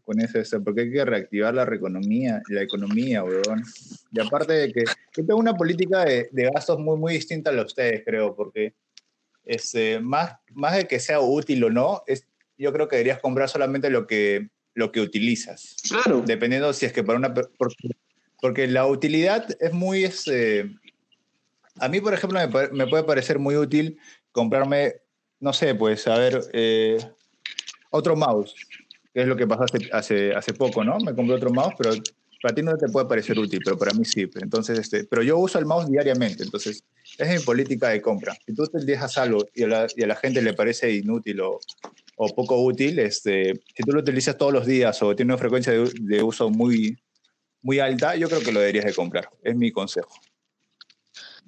con eso, eso, porque hay que reactivar la economía, la economía, weón. Y aparte de que yo tengo una política de, de gastos muy, muy distinta a la de ustedes, creo, porque este, más, más de que sea útil o no, es, yo creo que deberías comprar solamente lo que, lo que utilizas. Claro. Dependiendo si es que para una... Porque, porque la utilidad es muy... Este, a mí, por ejemplo, me, me puede parecer muy útil comprarme, no sé, pues, a ver, eh, otro mouse, que es lo que pasó hace, hace, hace poco, ¿no? Me compré otro mouse, pero para ti no te puede parecer útil, pero para mí sí. Entonces, este, pero yo uso el mouse diariamente, entonces, es mi política de compra. Si tú te dejas algo y a la, y a la gente le parece inútil o, o poco útil, este, si tú lo utilizas todos los días o tiene una frecuencia de, de uso muy, muy alta, yo creo que lo deberías de comprar. Es mi consejo.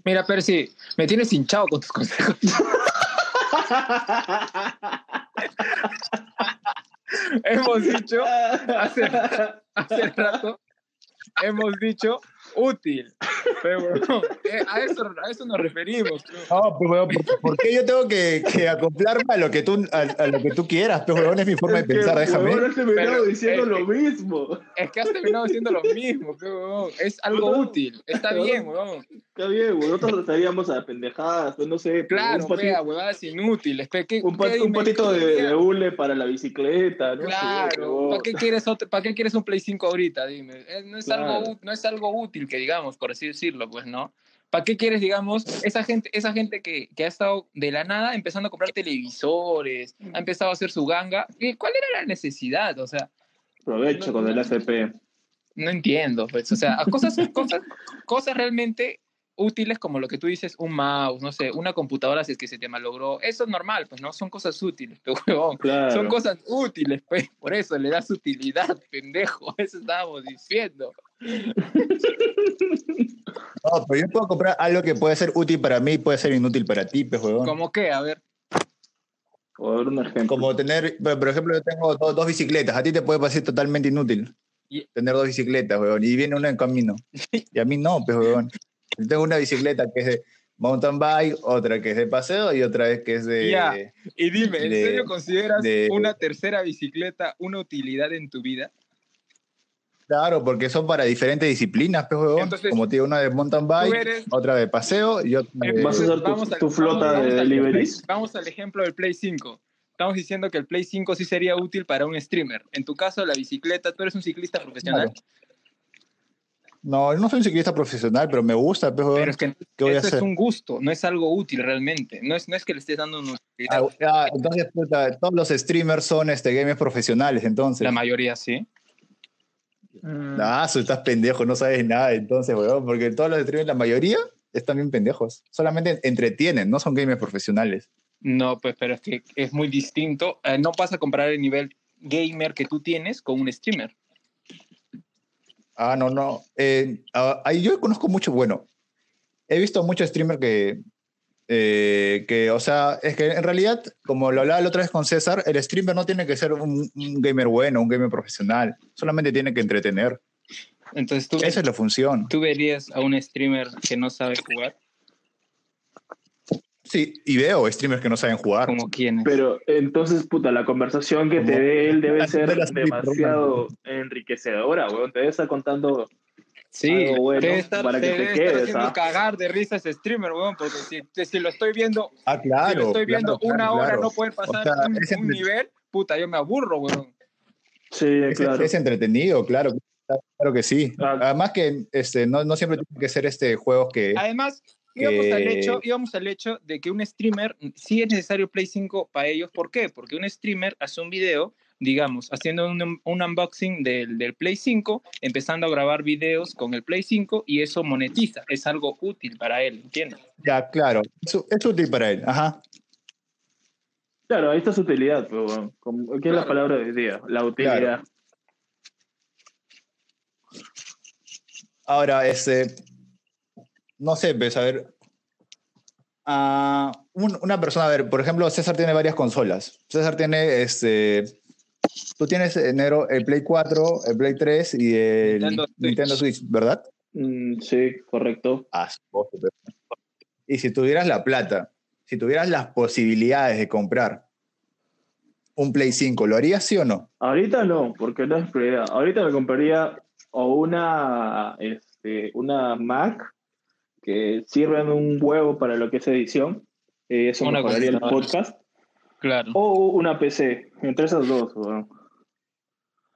Mira, Percy, me tienes hinchado con tus consejos. <laughs> hemos dicho <laughs> hace, hace rato, hemos dicho útil. Pe, huevón. Eh, a, eso, a eso nos referimos. No, pues, weón, ¿por, por qué yo tengo que, que acoplarme a lo que tú, a, a lo que tú quieras? Pues, weón, es mi forma de Es que, pensar, déjame. huevón, has terminado Pero, diciendo eh, lo mismo. Es que has terminado haciendo lo mismo, huevón. Es algo No, útil. Está No. bien, huevón. Está bien, güey. Nosotros estaríamos a pendejadas, pues no sé. pues, Claro, un, pea, huevadas inútiles. pe, ¿qué- un, pa- qué un patito qué de, de hule para la bicicleta, ¿no? Claro. ¿para qué, quieres otro- ¿para qué quieres un Play 5 ahorita? Dime. Eh, No es, Claro. algo, no es algo útil que digamos, por así decirlo, pues, ¿no? ¿Para qué quieres, digamos, esa gente, esa gente que, que ha estado de la nada empezando a comprar televisores, ha empezado a hacer su ganga? ¿Y ¿Cuál era la necesidad? O sea, Aprovecho con el FP. no entiendo, pues, o sea, cosas, cosas, cosas realmente útiles como lo que tú dices, un mouse, no sé, una computadora si es que se te malogró, eso es normal, pues, ¿no? Son cosas útiles, pero, <laughs> huevón, Claro. son cosas útiles, pues, por eso le das utilidad, <laughs> pendejo, eso estábamos diciendo. No, pero yo puedo comprar algo que puede ser útil para mí y puede ser inútil para ti, pues, weón. ¿Cómo qué? A ver, Por dar un ejemplo. Como tener, por ejemplo, yo tengo do- dos bicicletas. A ti te puede parecer totalmente inútil Y- tener dos bicicletas, weón. Y viene una en camino. <laughs> Y a mí no, pues, weón. Yo tengo una bicicleta que es de mountain bike, otra que es de paseo y otra vez que es de... Ya. y dime, ¿en De- serio consideras de- una tercera bicicleta una utilidad en tu vida? Claro, porque son para diferentes disciplinas, pues. Entonces, Como tiene una de mountain bike, eres- otra de paseo y otra de... ¿Vas a usar tu- flota vamos- de deliveries? Vamos al ejemplo del Play 5. Estamos diciendo que el Play 5 sí sería útil para un streamer. En tu caso, la bicicleta, tú eres un ciclista profesional. Claro. No, yo no soy un ciclista profesional, pero me gusta, pues, weón. Pero es que ¿Qué voy a eso es un gusto, no es algo útil realmente. No es, no es que le estés dando utilidad. Ah, ah, entonces, puta, todos los streamers son este, gamers profesionales, entonces. La mayoría sí. Ah, tú estás pendejo, no sabes nada entonces, weón, porque todos los streamers, la mayoría, están bien pendejos. Solamente entretienen, no son gamers profesionales. No, pues, pero es que es muy distinto. Eh, no vas a comparar el nivel gamer que tú tienes con un streamer. Ah, no, no. Eh, ah, ahí yo conozco mucho, bueno, he visto muchos streamers que, eh, que, o sea, es que en realidad, como lo hablaba la otra vez con César, el streamer no tiene que ser un, un gamer bueno, un gamer profesional, solamente tiene que entretener. Entonces, ¿tú, Esa es la función. ¿tú verías a un streamer que no sabe jugar? Sí, y veo streamers que no saben jugar. Como quién Pero entonces, puta, la conversación que te dé él debe ser De demasiado enriquecedora, weón. Te debe estar contando. Sí, algo bueno debe estar, para que debe te estar quedes, haciendo ¿ah? cagar de risa ese streamer, weón, porque si, si lo estoy viendo, Ah, claro. si lo estoy viendo claro, una claro, hora claro. no poder pasar O sea, un, nivel, puta, yo me aburro, weón. Sí, Es, claro. es entretenido, claro. Claro que sí. Ah. Además que este, no, no siempre tiene que ser este juegos que... Además, íbamos, al hecho, íbamos al hecho de que un streamer sí es necesario Play 5 para ellos. ¿Por qué? Porque un streamer hace un video, digamos, haciendo un, un unboxing del, del Play 5, empezando a grabar videos con el Play 5 y eso monetiza. Es algo útil para él, ¿entiendes? Ya, claro. Es, es útil para él. Ajá. Claro, ahí está su utilidad, pero ¿Qué es la Claro. palabra de hoy día? La utilidad. Ahora, este... No sé, pues, a ver... un- una persona, a ver, por ejemplo, César tiene varias consolas. César tiene, este... Tú tienes enero el Play 4, el Play 3 y el Nintendo Nintendo Switch. Switch, ¿verdad? Mm, sí, correcto. Ah, Y si tuvieras la plata, si tuvieras las posibilidades de comprar un Play 5, ¿lo harías sí o no? Ahorita no, porque no es prioridad. Ahorita me compraría o una, este, una Mac que sirven un huevo para lo que es edición. eh, eso Una mejoraría el podcast. Claro. O una PC, entre esas dos. weón.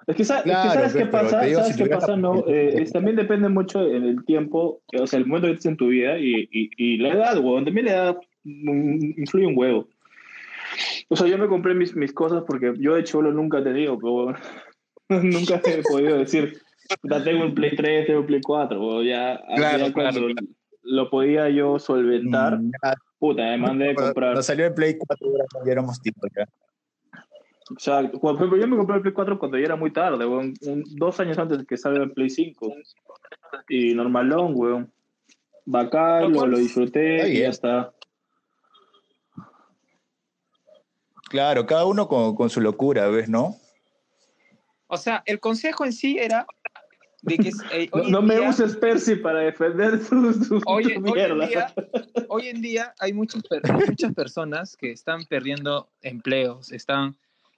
Es que, sa- es que Claro, sabes qué pasa, digo, sabes si qué pasa, la no, Eh, es- también depende mucho en el tiempo, o sea, el momento que estés en tu vida y, y, y la edad, weón, también la edad influye un huevo. O sea, yo me compré mis, mis cosas porque yo de cholo nunca te digo, pero <laughs> nunca he podido decir, ya tengo un Play 3, tengo un Play 4, o ya, Claro, ya cuando claro, claro. Lo podía yo solventar, Mm, puta, me mandé a cuando- comprar. Cuando salió el Play 4 ya- ya éramos tipos ya. Exacto. Por ejemplo, yo me compré el Play 4 cuando ya era muy tarde, weón. Un- dos años antes de que salga el Play 5. Y normalón, weón. Bacán, lo, lo disfruté y ya está. Claro, cada uno con, con su locura, ¿ves, no? O sea, el consejo en sí era de que eh, No, no me día- uses Percy para defender tu, tu- Hoy, tu hoy en mierda. día, hoy en día hay muchas, muchas personas que están perdiendo empleos, están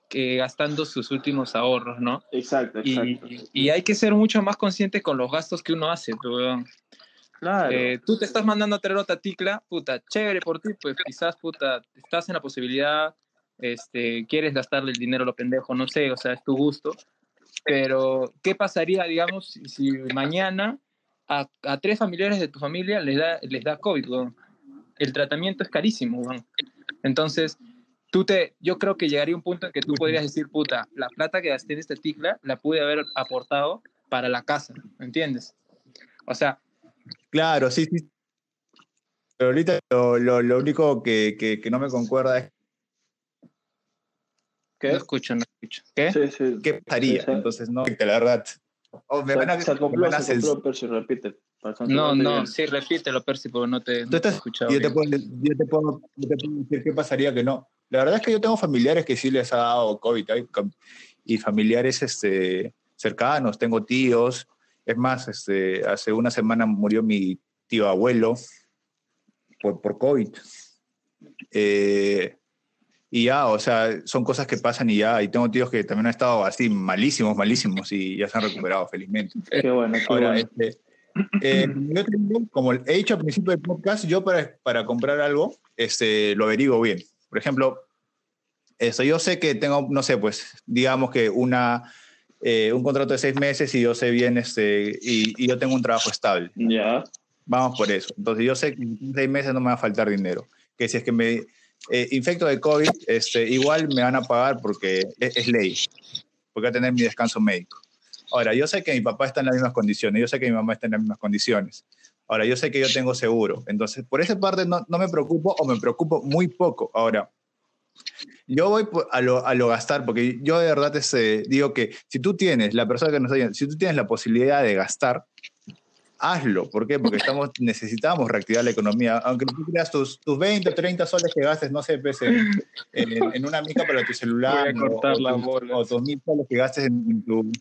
que gastando sus últimos ahorros, ¿no? Exacto, Y, exacto. y hay que ser mucho más consciente con los gastos que uno hace, pues, weón. Claro. Eh, tú te estás mandando a traer otra ticla, puta, chévere por ti, pues quizás, puta, estás en la posibilidad, este, quieres gastarle el dinero a lo pendejo, no sé, o sea, es tu gusto. Pero, ¿qué pasaría, digamos, si, si mañana a, a tres familiares de tu familia les da, les da COVID? El tratamiento es carísimo, weón. Entonces, tú te, yo creo que llegaría un punto en que tú podrías decir, puta, la plata que gasté en esta ticla la pude haber aportado para la casa, ¿me entiendes? O sea, Claro, sí, sí. Pero ahorita lo, lo- lo único que, que- que no me concuerda es ¿Qué? no escucho, no. ¿Qué? Sí, sí. qué pasaría. Entonces, no, la verdad. O me Se- van a, se acopló, van a se acopló, Percy, repite. No, no, bien. sí, repítelo, Percy, porque no te, no Tú te he estás- escuchado. yo, te puedo, yo, te puedo, yo te puedo decir qué pasaría que no. La verdad es que yo tengo familiares que sí les ha dado COVID com- y familiares este, cercanos, tengo tíos. Es más, este, hace una semana murió mi tío abuelo por, por COVID. Eh, y ya, o sea, son cosas que pasan y ya. Y tengo tíos que también han estado así malísimos, malísimos y ya se han recuperado felizmente. Qué bueno, qué Ahora, bueno. este, eh, yo tengo, como he dicho al principio del podcast, yo para, para comprar algo este, lo averiguo bien. Por ejemplo, eso, yo sé que tengo, no sé, pues, digamos que una, eh, un contrato de seis meses y yo sé bien, este, y, y yo tengo un trabajo estable. Ya. Vamos por eso. Entonces, yo sé que en seis meses no me va a faltar dinero. Que si es que me eh, infecto de COVID, este, igual me van a pagar porque es, es ley. Porque voy a tener mi descanso médico. Ahora, yo sé que mi papá está en las mismas condiciones, yo sé que mi mamá está en las mismas condiciones. Ahora, yo sé que yo tengo seguro. Entonces, por esa parte no, no me preocupo o me preocupo muy poco. Ahora, yo voy a lo, a lo gastar, porque yo de verdad este, digo que si tú tienes, la persona que nos si tú tienes la posibilidad de gastar, hazlo. ¿Por qué? Porque estamos, <laughs> necesitamos reactivar la economía. Aunque tú creas tus, tus 20 o 30 soles que gastes, no sé, pues, en, en- en una mica para tu celular, Voy a cortar o, o las bolas. o tus mil soles que gastes en, en tu,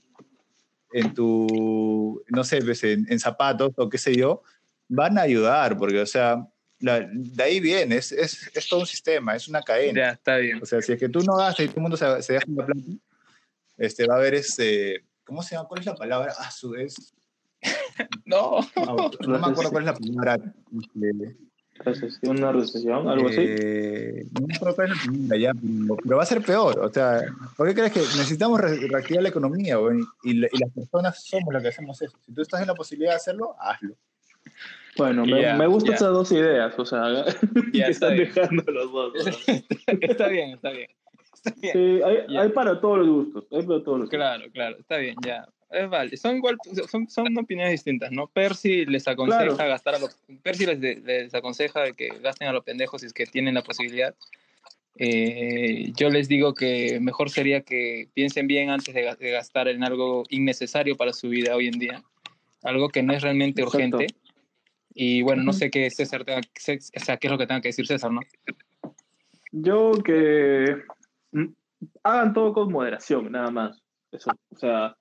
en tu, no sé, pues, en, en zapatos o qué sé yo, van a ayudar, porque, o sea, la- de ahí viene, es, es, es todo un sistema, es una cadena. Ya, está bien. O sea, si es que tú no gastas y todo el mundo se, se deja la plata, este, va a haber este, ¿cómo se llama? ¿Cuál es la palabra? Ah, su es, <laughs> No. no, no me acuerdo cuál es la palabra. este, Recesión, una recesión, algo así. eh, no me acuerdo cuál es la palabra ya, pero, pero va a ser peor. O sea, ¿por qué crees que necesitamos re- reactivar la economía? Y, y las personas somos las que hacemos eso. Si tú estás en la posibilidad de hacerlo, hazlo. Bueno, me, Ya, me gustan ya. esas dos ideas, o sea, <laughs> que está están bien. dejando los dos. ¿no? <laughs> está bien, está bien. Está bien. Sí, hay, hay para todos los gustos, hay para todos los Claro, claro, está bien, ya. Es vale. Son igual, son, son opiniones distintas, ¿no? Percy les aconseja Claro. gastar a lo, Percy les, de- les aconseja que gasten a los pendejos si es que tienen la posibilidad. Eh, yo les digo que mejor sería que piensen bien antes de, de gastar en algo innecesario para su vida hoy en día. Algo que no es realmente Exacto. urgente. Y bueno, no sé qué César tenga, o sea, qué es lo que tenga que decir César, ¿no? Yo que mm, hagan todo con moderación, nada más. Eso, o sea,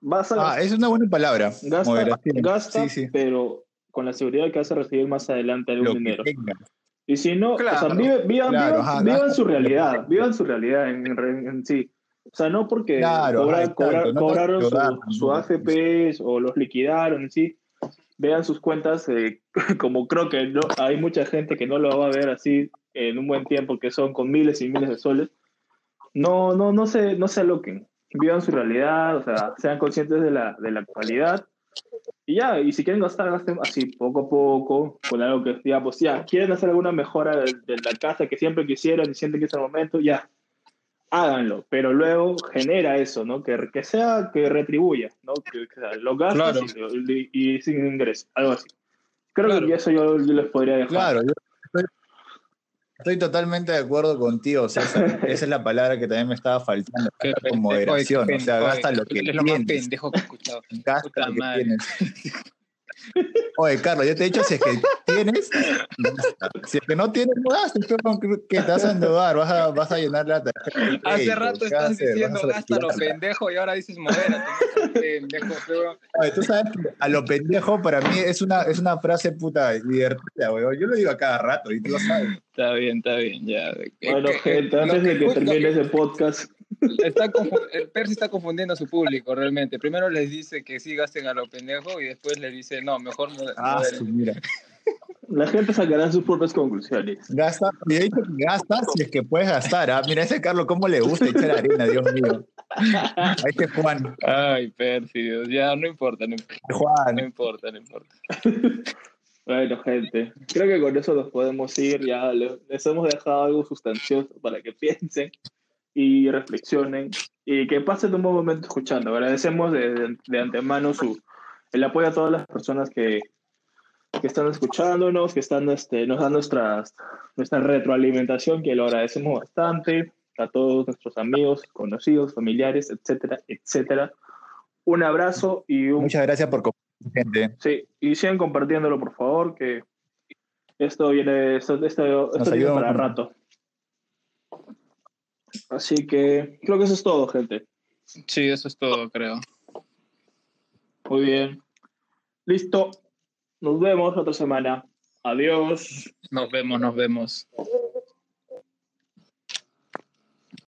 vas a Ah, es una buena palabra. gasta, moderación. gasta, Sí, sí. pero con la seguridad que vas a recibir más adelante algún Lo que dinero. Y si no, o sea, Claro, vive- vivan, claro, vivan- ajá, vivan su realidad, vivan su realidad en, en- en sí. O sea, no porque Claro, cobra- ajá, cobra- no cobraron a su, su. AFP o los liquidaron en sí, vean sus cuentas, eh, <laughs> como creo que no, hay mucha gente que no lo va a ver así en un buen tiempo, que son con miles y miles de soles. No, no, no se, no se aloquen, vivan su realidad, o sea, sean conscientes de la, de la actualidad. Y ya, y si quieren gastar, gasten así, poco a poco, con algo que, digamos, ya, quieren hacer alguna mejora de, de la casa que siempre quisieron y sienten que es el momento, ya, háganlo, pero luego genera eso, ¿no? Que, que sea, que retribuya, ¿no? Que, que sea, lo gastas Claro. y, y- y sin ingreso, algo así. Creo Claro. que eso yo, yo les podría dejar. Claro, yo estoy, totalmente de acuerdo contigo, César. <laughs> Esa es la palabra que también me estaba faltando. Qué con moderación, o sea, gasta lo que Es lo más pendejo que he escuchado. Gasta Puta lo que madre. tienes. <laughs> Oye, Carlos, yo te he dicho, si es que tienes, si es que no tienes, no gastes, pero que te vas a endeudar, vas a, vas a llenar la tarjeta. Hace rato ¿qué vas a estás hacer? diciendo gasta lo pendejo y ahora dices modérate. pendejo, pero Oye, tú sabes que a lo pendejo para mí es una, es una frase puta divertida, weón. Yo lo digo a cada rato y tú lo sabes. Está bien, está bien, ya. Bueno, gente, antes de que termine ese podcast, está el Percy está confundiendo a su público realmente. Primero les dice que sí gasten a lo pendejo y después les dice, no, mejor moder- Ah, moderen". su, mira. <laughs> la gente sacará sus propias conclusiones. Gasta, y he dicho que gasta si es que puedes gastar. ¿ah? Mira, ese Carlos, cómo le gusta echar arena, Dios mío. A este Juan, Ay, Percy, Dios, ya no importa, no importa, no Juan. importa, no importa. <laughs> Bueno, gente, creo que con eso nos podemos ir. Ya le- les hemos dejado algo sustancioso para que piensen y reflexionen y que pasen un buen momento escuchando. Agradecemos de, de- antemano su, el apoyo a todas las personas que, que están escuchándonos, que están, este, nos dan nuestras, nuestra retroalimentación, que lo agradecemos bastante. A todos nuestros amigos, conocidos, familiares, etcétera, etcétera. Un abrazo y un Muchas gracias por compartir, gente. Sí, y sigan compartiéndolo, por favor, que esto viene, esto, esto, esto viene para un rato. Así que creo que eso es todo, gente. Sí, eso es todo, creo. Muy bien. Listo. Nos vemos otra semana. Adiós. Nos vemos, nos vemos.